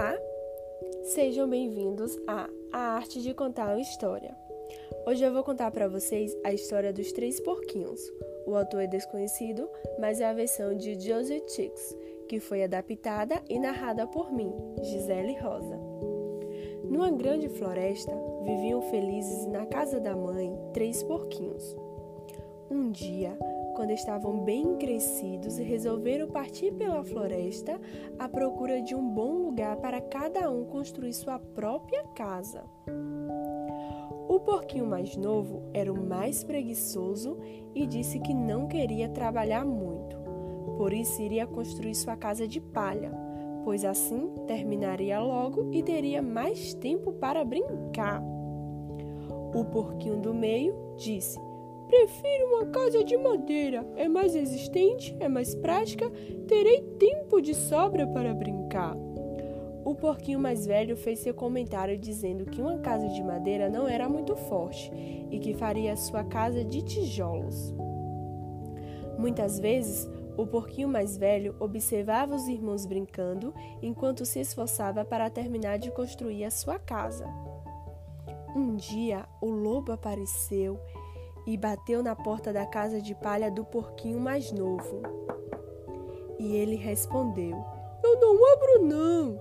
Olá, sejam bem-vindos a A Arte de Contar uma História. Hoje eu vou contar para vocês a história dos Três Porquinhos. O autor é desconhecido, mas é a versão de Joseph Chicks, que foi adaptada e narrada por mim, Gisele Rosa. Numa grande floresta, viviam felizes na casa da mãe três porquinhos. Um dia, quando estavam bem crescidos resolveram partir pela floresta à procura de um bom lugar para cada um construir sua própria casa. O porquinho mais novo era o mais preguiçoso e disse que não queria trabalhar muito, por isso iria construir sua casa de palha, pois assim terminaria logo e teria mais tempo para brincar. O porquinho do meio disse Prefiro uma casa de madeira. É mais resistente, é mais prática, terei tempo de sobra para brincar. O porquinho mais velho fez seu comentário dizendo que uma casa de madeira não era muito forte e que faria sua casa de tijolos. Muitas vezes, o porquinho mais velho observava os irmãos brincando enquanto se esforçava para terminar de construir a sua casa. Um dia, o lobo apareceu e bateu na porta da casa de palha do porquinho mais novo. E ele respondeu: Eu não abro, não.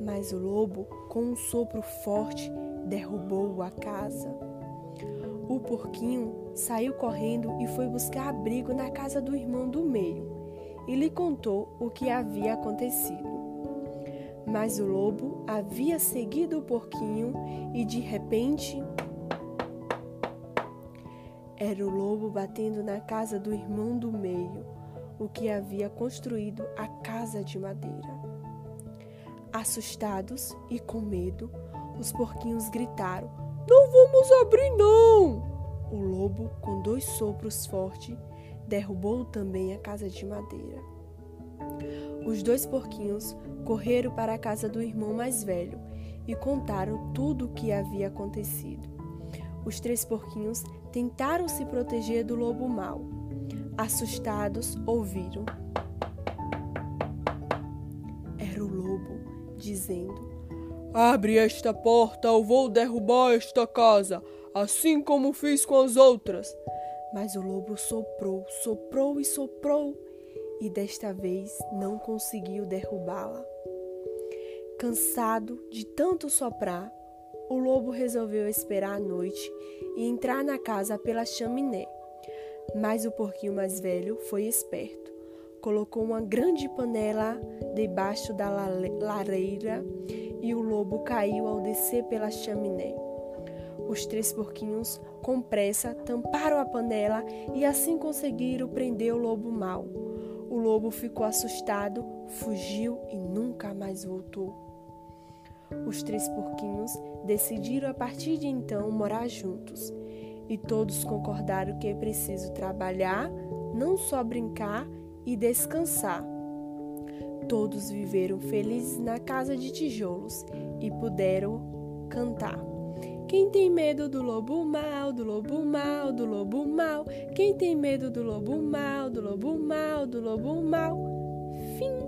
Mas o lobo, com um sopro forte, derrubou a casa. O porquinho saiu correndo e foi buscar abrigo na casa do irmão do meio e lhe contou o que havia acontecido. Mas o lobo havia seguido o porquinho e de repente era o lobo batendo na casa do irmão do meio, o que havia construído a casa de madeira. Assustados e com medo, os porquinhos gritaram: Não vamos abrir, não! O lobo, com dois sopros fortes, derrubou também a casa de madeira. Os dois porquinhos correram para a casa do irmão mais velho e contaram tudo o que havia acontecido. Os três porquinhos tentaram se proteger do lobo mau. Assustados, ouviram. Era o lobo dizendo: Abre esta porta ou vou derrubar esta casa, assim como fiz com as outras. Mas o lobo soprou, soprou e soprou, e desta vez não conseguiu derrubá-la. Cansado de tanto soprar, o lobo resolveu esperar a noite e entrar na casa pela chaminé. Mas o porquinho mais velho foi esperto. Colocou uma grande panela debaixo da lareira e o lobo caiu ao descer pela chaminé. Os três porquinhos, com pressa, tamparam a panela e assim conseguiram prender o lobo mau. O lobo ficou assustado, fugiu e nunca mais voltou. Os três porquinhos decidiram a partir de então morar juntos e todos concordaram que é preciso trabalhar, não só brincar e descansar. Todos viveram felizes na casa de tijolos e puderam cantar. Quem tem medo do lobo mal, do lobo mal, do lobo mal? Quem tem medo do lobo mal, do lobo mal, do lobo mal? Fim.